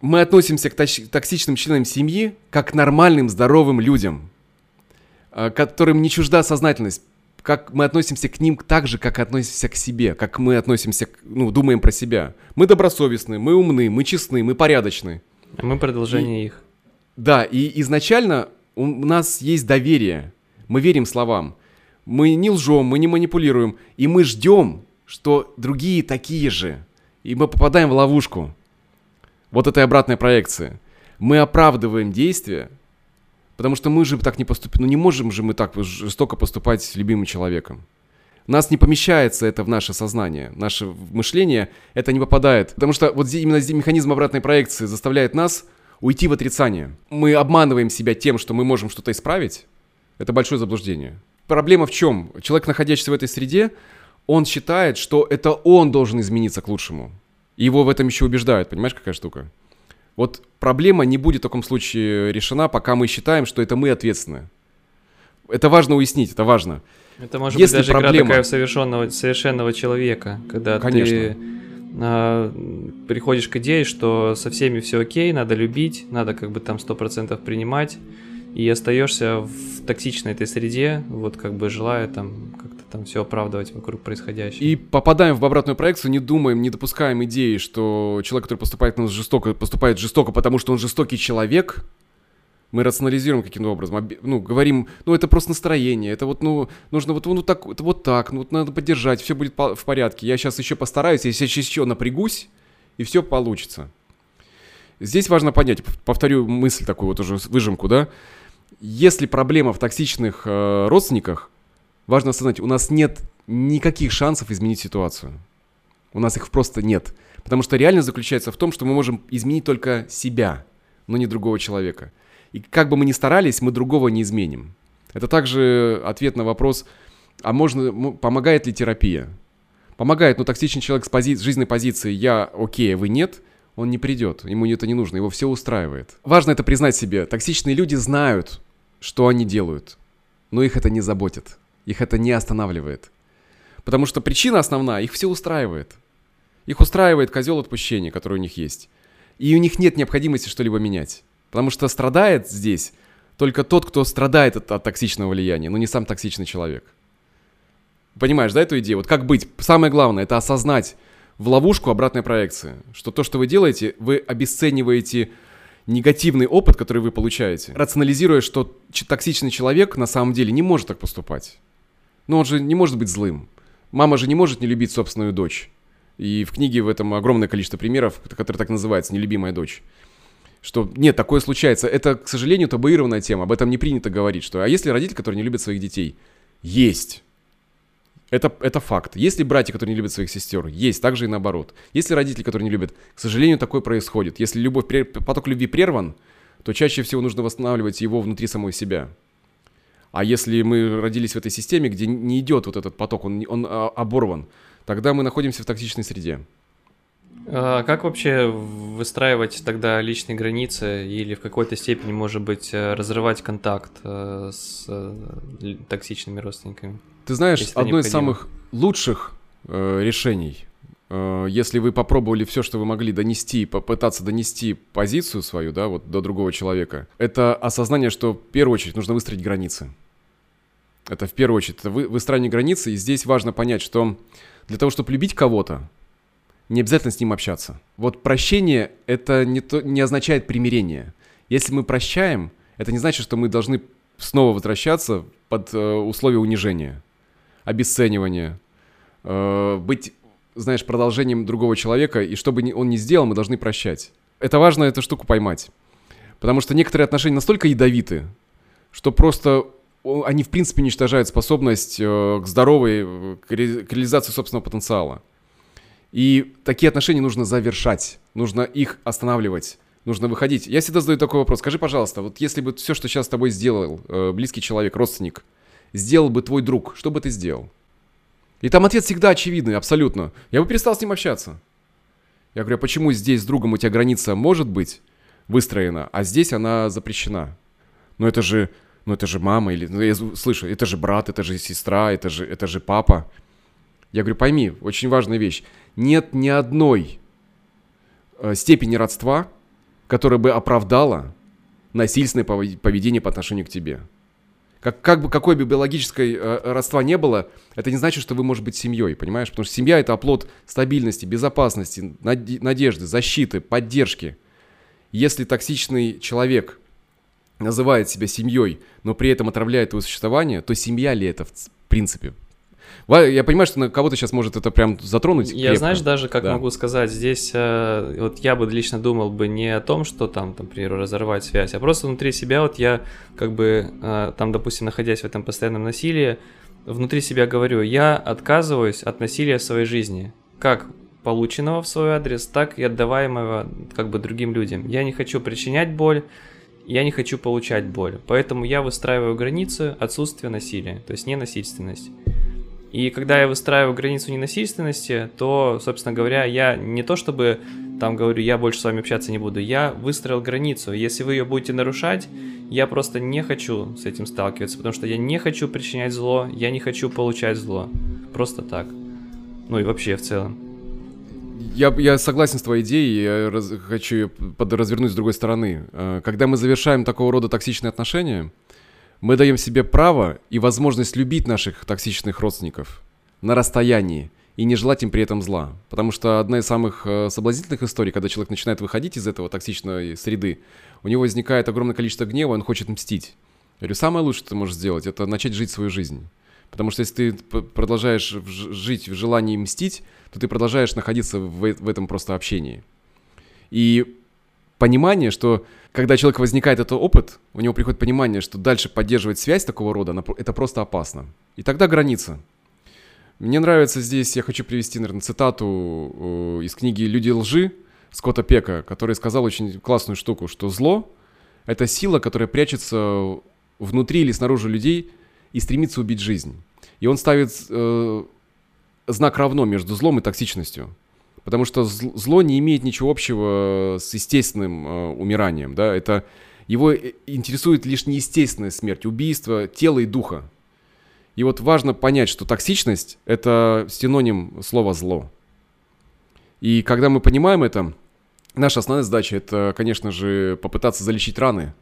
Мы относимся к токсичным членам семьи как к нормальным, здоровым людям, которым не чужда сознательность, как мы относимся к ним так же, как относимся к себе, как мы относимся, к- ну, думаем про себя. Мы добросовестны, мы умны, мы честны, мы порядочны. А мы продолжение их. Да, и изначально у нас есть доверие. Мы верим словам. Мы не лжем, мы не манипулируем. И мы ждем, что другие такие же. И мы попадаем в ловушку. Вот этой обратной проекции. Мы оправдываем действия, потому что мы же так не поступим. Ну не можем же мы так жестоко поступать с любимым человеком. Нас не помещается это в наше сознание, наше мышление это не попадает. Потому что вот именно здесь механизм обратной проекции заставляет нас уйти в отрицание. Мы обманываем себя тем, что мы можем что-то исправить. Это большое заблуждение. Проблема в чем? Человек, находящийся в этой среде, он считает, что это он должен измениться к лучшему. Его в этом еще убеждают. Понимаешь, какая штука? Вот проблема не будет в таком случае решена, пока мы считаем, что это мы ответственны. Это важно уяснить, это важно. Это может Если быть даже игра проблема- такая в совершенного, совершенного человека, когда Конечно. ты э, приходишь к идее, что со всеми все окей, надо любить, надо как бы там 100% принимать, и остаешься в токсичной этой среде, вот как бы желая там как-то там все оправдывать вокруг происходящего. И попадаем в обратную проекцию, не думаем, не допускаем идеи, что человек, который поступает к нас жестоко, поступает жестоко, потому что он жестокий человек, мы рационализируем каким-то образом, ну, говорим, ну, это просто настроение, это вот, ну, нужно вот, ну, так, это вот так, ну, вот надо поддержать, все будет в порядке, я сейчас еще постараюсь, я сейчас еще напрягусь, и все получится. Здесь важно понять, повторю мысль такую вот уже, выжимку, да, если проблема в токсичных э, родственниках, важно осознать, у нас нет никаких шансов изменить ситуацию. У нас их просто нет. Потому что реальность заключается в том, что мы можем изменить только себя, но не другого человека. И как бы мы ни старались, мы другого не изменим. Это также ответ на вопрос, а можно, помогает ли терапия? Помогает, но токсичный человек с, пози- жизненной позиции «я окей, а вы нет», он не придет, ему это не нужно, его все устраивает. Важно это признать себе. Токсичные люди знают, что они делают, но их это не заботит, их это не останавливает. Потому что причина основная, их все устраивает. Их устраивает козел отпущения, который у них есть. И у них нет необходимости что-либо менять. Потому что страдает здесь только тот, кто страдает от, от токсичного влияния, но не сам токсичный человек. Понимаешь, да, эту идею? Вот как быть? Самое главное, это осознать в ловушку обратной проекции. Что то, что вы делаете, вы обесцениваете негативный опыт, который вы получаете, рационализируя, что токсичный человек на самом деле не может так поступать. Но он же не может быть злым. Мама же не может не любить собственную дочь. И в книге в этом огромное количество примеров, которые так называются «Нелюбимая дочь» что нет, такое случается. Это, к сожалению, табуированная тема, об этом не принято говорить. Что, а если родители, которые не любят своих детей? Есть. Это, это факт. Есть ли братья, которые не любят своих сестер? Есть, также и наоборот. Есть ли родители, которые не любят? К сожалению, такое происходит. Если любовь, поток любви прерван, то чаще всего нужно восстанавливать его внутри самой себя. А если мы родились в этой системе, где не идет вот этот поток, он, он а, оборван, тогда мы находимся в токсичной среде. А как вообще выстраивать тогда личные границы или в какой-то степени, может быть, э, разрывать контакт э, с э, токсичными родственниками? Ты знаешь, одно из самых лучших решений, если вы попробовали все, что вы могли донести, попытаться донести позицию свою, да, вот до другого человека, это осознание, что в первую очередь нужно выстроить границы. Это в первую очередь, это вы, выстраивание границы, и здесь важно понять, что для того, чтобы любить кого-то, не обязательно с ним общаться. Вот прощение это не, то, не означает примирение. Если мы прощаем, это не значит, что мы должны снова возвращаться под э, условия унижения, обесценивания, э, быть, знаешь, продолжением другого человека, и что бы он ни сделал, мы должны прощать. Это важно эту штуку поймать. Потому что некоторые отношения настолько ядовиты, что просто они в принципе уничтожают способность э, к здоровой, э, к реализации собственного потенциала. И такие отношения нужно завершать, нужно их останавливать, нужно выходить. Я всегда задаю такой вопрос. Скажи, пожалуйста, вот если бы все, что сейчас с тобой сделал э, близкий человек, родственник, сделал бы твой друг, что бы ты сделал? И там ответ всегда очевидный, абсолютно. Я бы перестал с ним общаться. Я говорю, а почему здесь с другом у тебя граница может быть выстроена, а здесь она запрещена? Ну это же, ну это же мама, или, ну я слышу, это же брат, это же сестра, это же, это же папа. Я говорю, пойми, очень важная вещь. Нет ни одной э, степени родства, которая бы оправдала насильственное поведение по отношению к тебе. Как, как бы какой бы биологической э, родства не было, это не значит, что вы можете быть семьей, понимаешь? Потому что семья это оплот стабильности, безопасности, надежды, защиты, поддержки. Если токсичный человек называет себя семьей, но при этом отравляет его существование, то семья ли это в принципе? Я понимаю, что на кого-то сейчас может это прям затронуть. Я крепко. знаешь, даже как да. могу сказать, здесь э, вот я бы лично думал бы не о том, что там, например, разорвать связь, а просто внутри себя вот я как бы э, там, допустим, находясь в этом постоянном насилии, внутри себя говорю, я отказываюсь от насилия в своей жизни, как полученного в свой адрес, так и отдаваемого как бы другим людям. Я не хочу причинять боль, я не хочу получать боль. Поэтому я выстраиваю границу отсутствия насилия, то есть ненасильственность. И когда я выстраиваю границу ненасильственности, то, собственно говоря, я не то чтобы там говорю, я больше с вами общаться не буду, я выстроил границу. Если вы ее будете нарушать, я просто не хочу с этим сталкиваться, потому что я не хочу причинять зло, я не хочу получать зло. Просто так. Ну и вообще в целом. Я, я согласен с твоей идеей, я раз, хочу ее развернуть с другой стороны. Э, когда мы завершаем такого рода токсичные отношения, мы даем себе право и возможность любить наших токсичных родственников на расстоянии и не желать им при этом зла. Потому что одна из самых э, соблазнительных историй, когда человек начинает выходить из этого токсичной среды, у него возникает огромное количество гнева, он хочет мстить. Я говорю, самое лучшее, что ты можешь сделать, это начать жить свою жизнь. Потому что если ты продолжаешь жить в желании мстить, то ты продолжаешь находиться в, в этом просто общении. И понимание, что когда человек возникает этот опыт, у него приходит понимание, что дальше поддерживать связь такого рода, это просто опасно. И тогда граница. Мне нравится здесь, я хочу привести, наверное, цитату э, из книги «Люди лжи» Скотта Пека, который сказал очень классную штуку, что зло — это сила, которая прячется внутри или снаружи людей и стремится убить жизнь. И он ставит э, знак равно между злом и токсичностью. Потому что зло не имеет ничего общего с естественным э, умиранием. Да? Это, его э, интересует лишь неестественная смерть, убийство тела и духа. И вот важно понять, что токсичность – это синоним слова «зло». И когда мы понимаем это, наша основная задача – это, конечно же, попытаться залечить раны,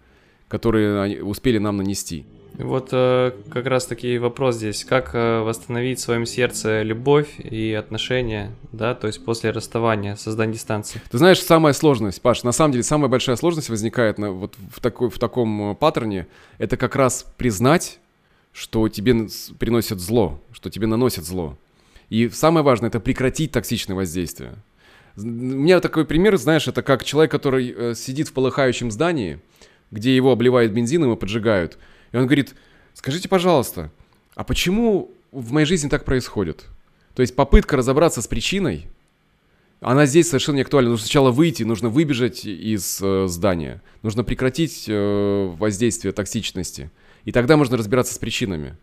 которые успели нам нанести. Вот э, как раз таки вопрос здесь, как э, восстановить в своем сердце любовь и отношения, да, то есть после расставания, создания дистанции. Ты знаешь, самая сложность, Паш, на самом деле самая большая сложность возникает на, вот в, такой, в таком э, паттерне, это как раз признать, что тебе приносят зло, что тебе наносят зло. И самое важное, это прекратить токсичное воздействие. У меня такой пример, знаешь, это как человек, который э, сидит в полыхающем здании, где его обливают бензином и поджигают – и он говорит, скажите, пожалуйста, а почему в моей жизни так происходит? То есть попытка разобраться с причиной, она здесь совершенно не актуальна. Нужно сначала выйти, нужно выбежать из э, здания, нужно прекратить э, воздействие токсичности. И тогда можно разбираться с причинами.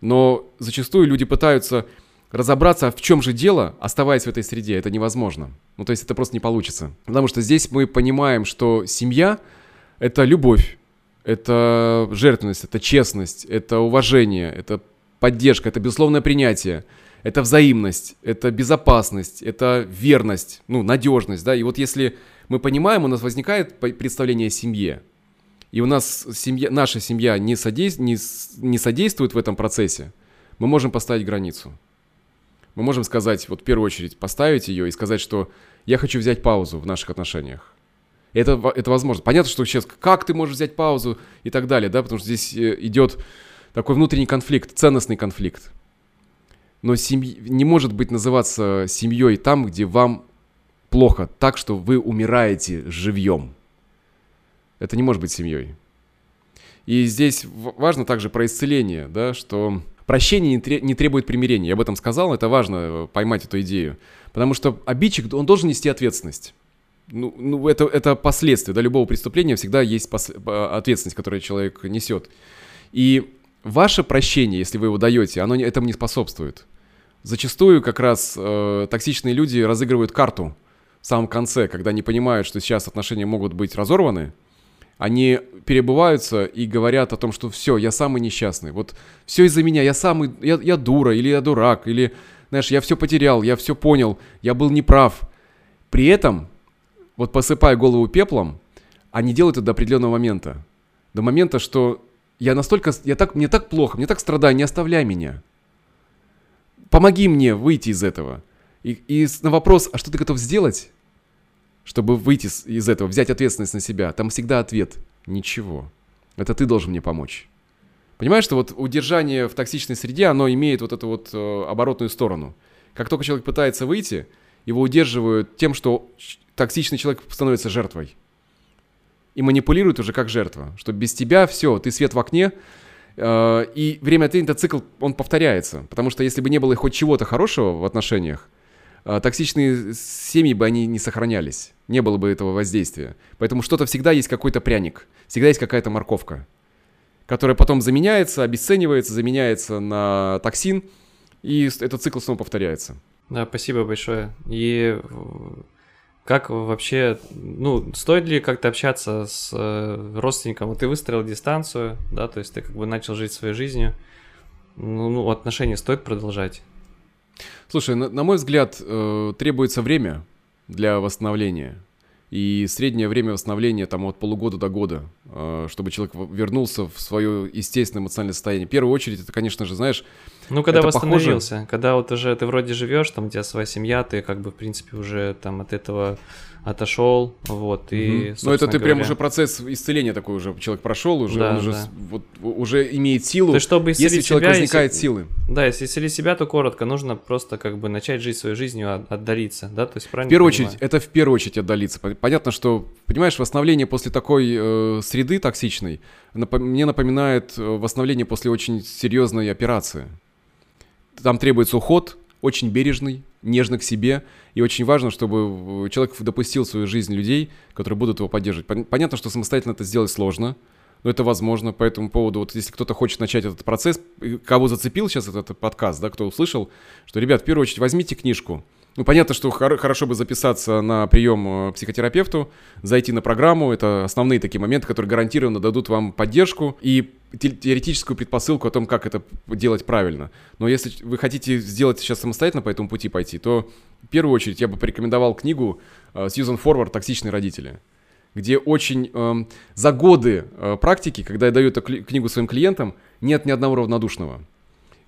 Но зачастую люди пытаются разобраться, в чем же дело, оставаясь в этой среде. Это невозможно. Ну, то есть это просто не получится. Потому что здесь мы понимаем, что семья — это любовь, это жертвенность, это честность, это уважение, это поддержка, это безусловное принятие, это взаимность, это безопасность, это верность, ну, надежность, да, и вот если мы понимаем, у нас возникает представление о семье, и у нас семья, наша семья не, содейств, не, не содействует в этом процессе, мы можем поставить границу. Мы можем сказать, вот в первую очередь, поставить ее и сказать, что я хочу взять паузу в наших отношениях. Это, это возможно. Понятно, что сейчас как ты можешь взять паузу и так далее, да, потому что здесь э, идет такой внутренний конфликт, ценностный конфликт. Но семья не может быть называться семьей там, где вам плохо, так что вы умираете живьем. Это не может быть семьей. И здесь важно также про исцеление, да, что прощение не требует примирения. Я об этом сказал, это важно э, поймать эту идею. Потому что обидчик, он должен нести ответственность ну, ну это, это последствия, да, любого преступления всегда есть пос... ответственность, которую человек несет. И ваше прощение, если вы его даете, оно этому не способствует. Зачастую как раз э, токсичные люди разыгрывают карту в самом конце, когда они понимают, что сейчас отношения могут быть разорваны, они перебываются и говорят о том, что все, я самый несчастный, вот все из-за меня, я самый, я, я дура, или я дурак, или, знаешь, я все потерял, я все понял, я был неправ. При этом вот посыпая голову пеплом, они делают это до определенного момента. До момента, что я настолько, я так, мне так плохо, мне так страдаю, не оставляй меня. Помоги мне выйти из этого. И, и на вопрос, а что ты готов сделать, чтобы выйти из этого, взять ответственность на себя, там всегда ответ – ничего. Это ты должен мне помочь. Понимаешь, что вот удержание в токсичной среде, оно имеет вот эту вот э, оборотную сторону. Как только человек пытается выйти, его удерживают тем, что токсичный человек становится жертвой. И манипулирует уже как жертва. Что без тебя все, ты свет в окне, э, и время от времени этот цикл, он повторяется. Потому что если бы не было хоть чего-то хорошего в отношениях, э, токсичные семьи бы они не сохранялись. Не было бы этого воздействия. Поэтому что-то всегда есть какой-то пряник, всегда есть какая-то морковка, которая потом заменяется, обесценивается, заменяется на токсин, и этот цикл снова повторяется. Да, спасибо большое. И как вообще, ну, стоит ли как-то общаться с э, родственником? Вот ты выстроил дистанцию, да, то есть ты как бы начал жить своей жизнью. Ну, ну отношения стоит продолжать? Слушай, на, на мой взгляд, э, требуется время для восстановления. И среднее время восстановления там от полугода до года, э, чтобы человек вернулся в свое естественное эмоциональное состояние. В первую очередь, это, конечно же, знаешь, ну, когда это восстановился, похоже... когда вот уже ты вроде живешь, там у тебя своя семья, ты как бы, в принципе, уже там от этого отошел, вот, и, Ну, это ты говоря... прям уже процесс исцеления такой уже человек прошел, уже да, он уже, да. вот, уже имеет силу. То есть, чтобы если человек себя, возникает если... силы. Да, если исцелить себя, то коротко, нужно просто как бы начать жить своей жизнью, отдалиться, да, то есть правильно В первую понимаю? очередь, это в первую очередь отдалиться. Понятно, что, понимаешь, восстановление после такой э, среды токсичной напом- мне напоминает э, восстановление после очень серьезной операции. Там требуется уход, очень бережный, нежно к себе. И очень важно, чтобы человек допустил в свою жизнь людей, которые будут его поддерживать. Понятно, что самостоятельно это сделать сложно, но это возможно. По этому поводу, вот если кто-то хочет начать этот процесс, кого зацепил сейчас этот подкаст, да, кто услышал, что, ребят, в первую очередь возьмите книжку, ну, понятно, что хор- хорошо бы записаться на прием психотерапевту, зайти на программу. Это основные такие моменты, которые гарантированно дадут вам поддержку и теоретическую предпосылку о том, как это делать правильно. Но если вы хотите сделать сейчас самостоятельно по этому пути пойти, то в первую очередь я бы порекомендовал книгу Сьюзан Форвард «Токсичные родители», где очень э, за годы э, практики, когда я даю эту книгу своим клиентам, нет ни одного равнодушного.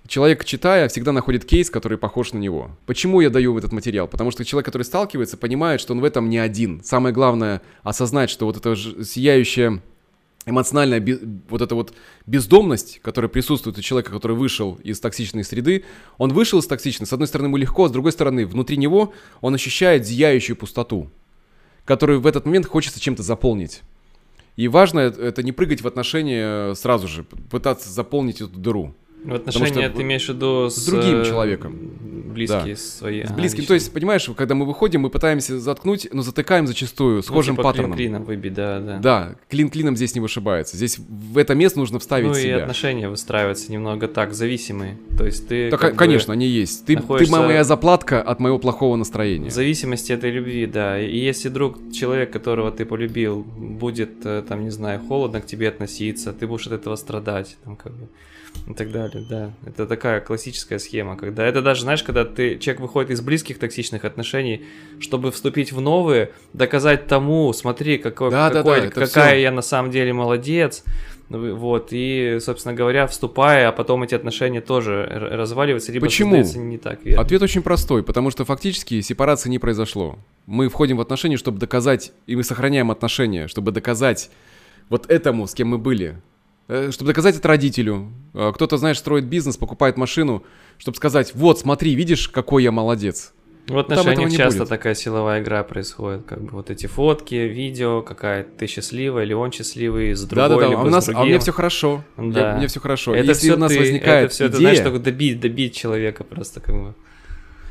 Человек, читая, всегда находит кейс, который похож на него. Почему я даю этот материал? Потому что человек, который сталкивается, понимает, что он в этом не один. Самое главное осознать, что вот эта сияющая эмоциональная вот эта вот бездомность, которая присутствует у человека, который вышел из токсичной среды, он вышел из токсичной, с одной стороны ему легко, с другой стороны внутри него он ощущает зияющую пустоту, которую в этот момент хочется чем-то заполнить. И важно это не прыгать в отношения сразу же, пытаться заполнить эту дыру. В отношения ты имеешь в виду с, с другим человеком. Близкие да. свои. С близким. Ага, То есть, понимаешь, когда мы выходим, мы пытаемся заткнуть, но затыкаем зачастую схожим ну, типа паттерном. Клин клином выбить, да, да. Да, клин клином здесь не вышибается. Здесь в это место нужно вставить ну, себя. И отношения выстраиваются немного так, зависимые. То есть ты. Так, конечно, они есть. Ты, находишься... ты моя заплатка от моего плохого настроения. В зависимости этой любви, да. И если друг, человек, которого ты полюбил, будет, э, там, не знаю, холодно к тебе относиться, ты будешь от этого страдать, там, как бы и так далее, да. Это такая классическая схема, когда это даже, знаешь, когда ты, человек выходит из близких токсичных отношений, чтобы вступить в новые, доказать тому, смотри, какой, да, какой, да, да, какая все. я на самом деле молодец, вот, и, собственно говоря, вступая, а потом эти отношения тоже разваливаются, либо Почему? не так верно. Ответ очень простой, потому что фактически сепарации не произошло. Мы входим в отношения, чтобы доказать, и мы сохраняем отношения, чтобы доказать вот этому, с кем мы были, чтобы доказать это родителю. Э, кто-то, знаешь, строит бизнес, покупает машину, чтобы сказать, вот, смотри, видишь, какой я молодец. В отношениях часто будет. такая силовая игра происходит, как бы вот эти фотки, видео, какая ты счастливая или он счастливый, с другой, да, да, да. а у нас, а у меня все хорошо, да. я, меня все хорошо. Это Если все у нас ты, возникает это все, идея, это, знаешь, только добить, добить человека просто как бы.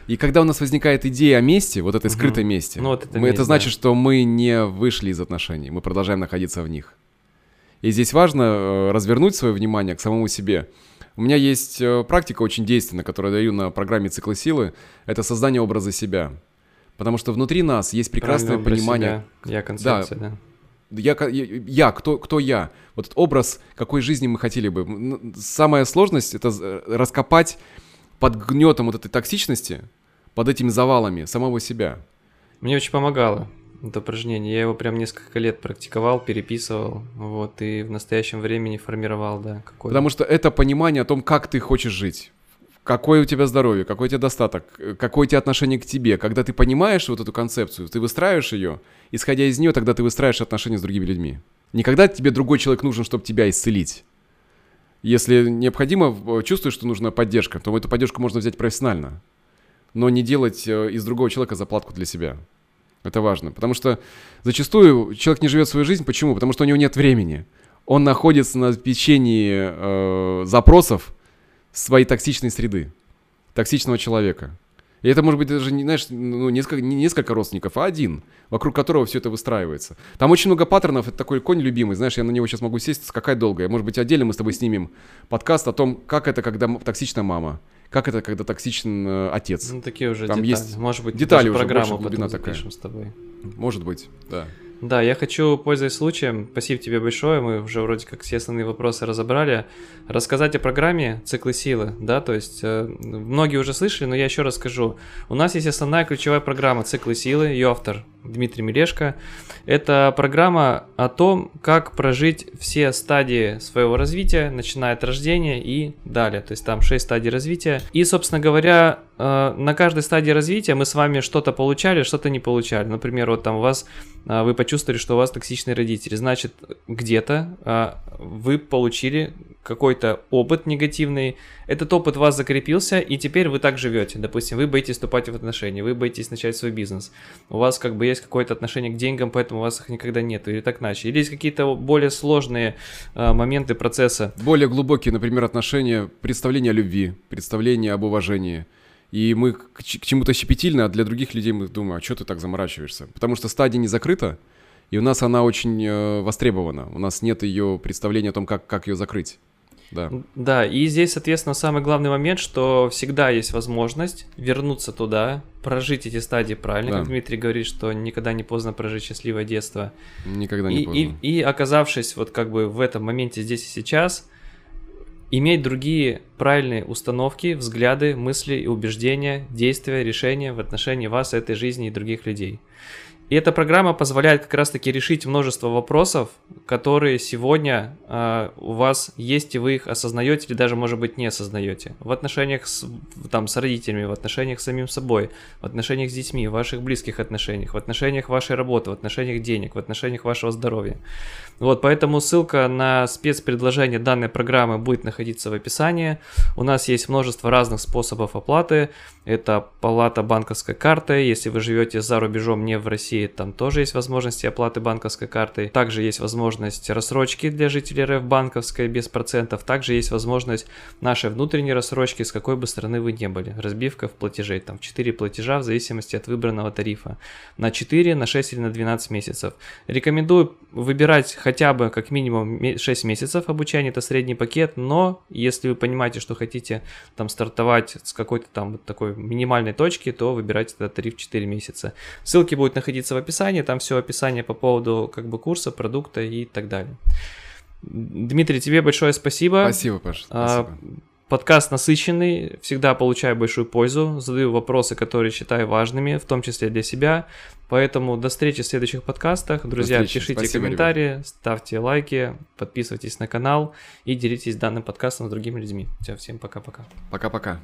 И когда у нас возникает идея о месте, вот этой скрытой угу. месте, ну, вот это, мы, месть, это значит, да. что мы не вышли из отношений, мы продолжаем находиться в них. И здесь важно э, развернуть свое внимание к самому себе. У меня есть э, практика очень действенная, которую я даю на программе «Циклы силы». Это создание образа себя. Потому что внутри нас есть прекрасное понимание... Себя. Я концепция, да. да. Я, я, я кто, кто я? Вот этот образ, какой жизни мы хотели бы. Самая сложность — это раскопать под гнетом вот этой токсичности, под этими завалами самого себя. Мне очень помогало это упражнение. Я его прям несколько лет практиковал, переписывал, вот, и в настоящем времени формировал, да. Какой Потому что это понимание о том, как ты хочешь жить. Какое у тебя здоровье, какой у тебя достаток, какое у тебя отношение к тебе. Когда ты понимаешь вот эту концепцию, ты выстраиваешь ее, исходя из нее, тогда ты выстраиваешь отношения с другими людьми. Никогда тебе другой человек нужен, чтобы тебя исцелить. Если необходимо, чувствуешь, что нужна поддержка, то эту поддержку можно взять профессионально. Но не делать э, из другого человека заплатку для себя. Это важно, потому что зачастую человек не живет свою жизнь. Почему? Потому что у него нет времени. Он находится на печенье э, запросов своей токсичной среды, токсичного человека. И это может быть даже, не, знаешь, ну, несколько, не несколько родственников, а один, вокруг которого все это выстраивается. Там очень много паттернов, это такой конь любимый, знаешь, я на него сейчас могу сесть, скакать долго. Может быть, отдельно мы с тобой снимем подкаст о том, как это, когда токсичная мама, как это, когда токсичен э, отец? Ну, такие уже Там детали. есть Может быть, детали уже, программу глубина такая. с тобой. Может быть, да. Да, я хочу, пользуясь случаем, спасибо тебе большое, мы уже вроде как все основные вопросы разобрали, рассказать о программе «Циклы силы», да, то есть э, многие уже слышали, но я еще раз скажу. У нас есть основная ключевая программа «Циклы силы», ее автор Дмитрий Мелешко. Это программа о том, как прожить все стадии своего развития, начиная от рождения и далее. То есть там 6 стадий развития. И, собственно говоря, э, на каждой стадии развития мы с вами что-то получали, что-то не получали. Например, вот там у вас э, вы почувствовали, что у вас токсичные родители. Значит, где-то э, вы получили какой-то опыт негативный, этот опыт у вас закрепился, и теперь вы так живете. Допустим, вы боитесь вступать в отношения, вы боитесь начать свой бизнес. У вас как бы есть какое-то отношение к деньгам, поэтому у вас их никогда нет, или так иначе. Или есть какие-то более сложные э, моменты процесса. Более глубокие, например, отношения, представление о любви, представление об уважении. И мы к, чему-то щепетильно, а для других людей мы думаем, а что ты так заморачиваешься? Потому что стадия не закрыта, и у нас она очень э, востребована. У нас нет ее представления о том, как, как ее закрыть. Да. Да, и здесь, соответственно, самый главный момент, что всегда есть возможность вернуться туда, прожить эти стадии правильно, да. как Дмитрий говорит, что никогда не поздно прожить счастливое детство. Никогда не и, поздно. И, и оказавшись вот как бы в этом моменте здесь и сейчас, иметь другие правильные установки, взгляды, мысли и убеждения, действия, решения в отношении вас, этой жизни и других людей. И эта программа позволяет как раз-таки решить множество вопросов, которые сегодня э, у вас есть, и вы их осознаете, или даже, может быть, не осознаете. В отношениях с, там, с родителями, в отношениях с самим собой, в отношениях с детьми, в ваших близких отношениях, в отношениях вашей работы, в отношениях денег, в отношениях вашего здоровья. Вот, поэтому ссылка на спецпредложение данной программы будет находиться в описании. У нас есть множество разных способов оплаты. Это палата банковской картой. Если вы живете за рубежом, не в России, там тоже есть возможности оплаты банковской картой. Также есть возможность рассрочки для жителей РФ банковской без процентов. Также есть возможность нашей внутренней рассрочки, с какой бы стороны вы не были. Разбивка в платежей. Там 4 платежа в зависимости от выбранного тарифа. На 4, на 6 или на 12 месяцев. Рекомендую выбирать хотя бы как минимум 6 месяцев обучения, это средний пакет, но если вы понимаете, что хотите там стартовать с какой-то там такой минимальной точки, то выбирайте этот тариф 4 месяца. Ссылки будут находиться в описании, там все описание по поводу как бы курса, продукта и так далее. Дмитрий, тебе большое спасибо. Спасибо, Паша. А, спасибо. Подкаст насыщенный, всегда получаю большую пользу, задаю вопросы, которые считаю важными, в том числе для себя. Поэтому до встречи в следующих подкастах. Друзья, пишите Спасибо, комментарии, ребят. ставьте лайки, подписывайтесь на канал и делитесь данным подкастом с другими людьми. Все, всем пока-пока. Пока-пока.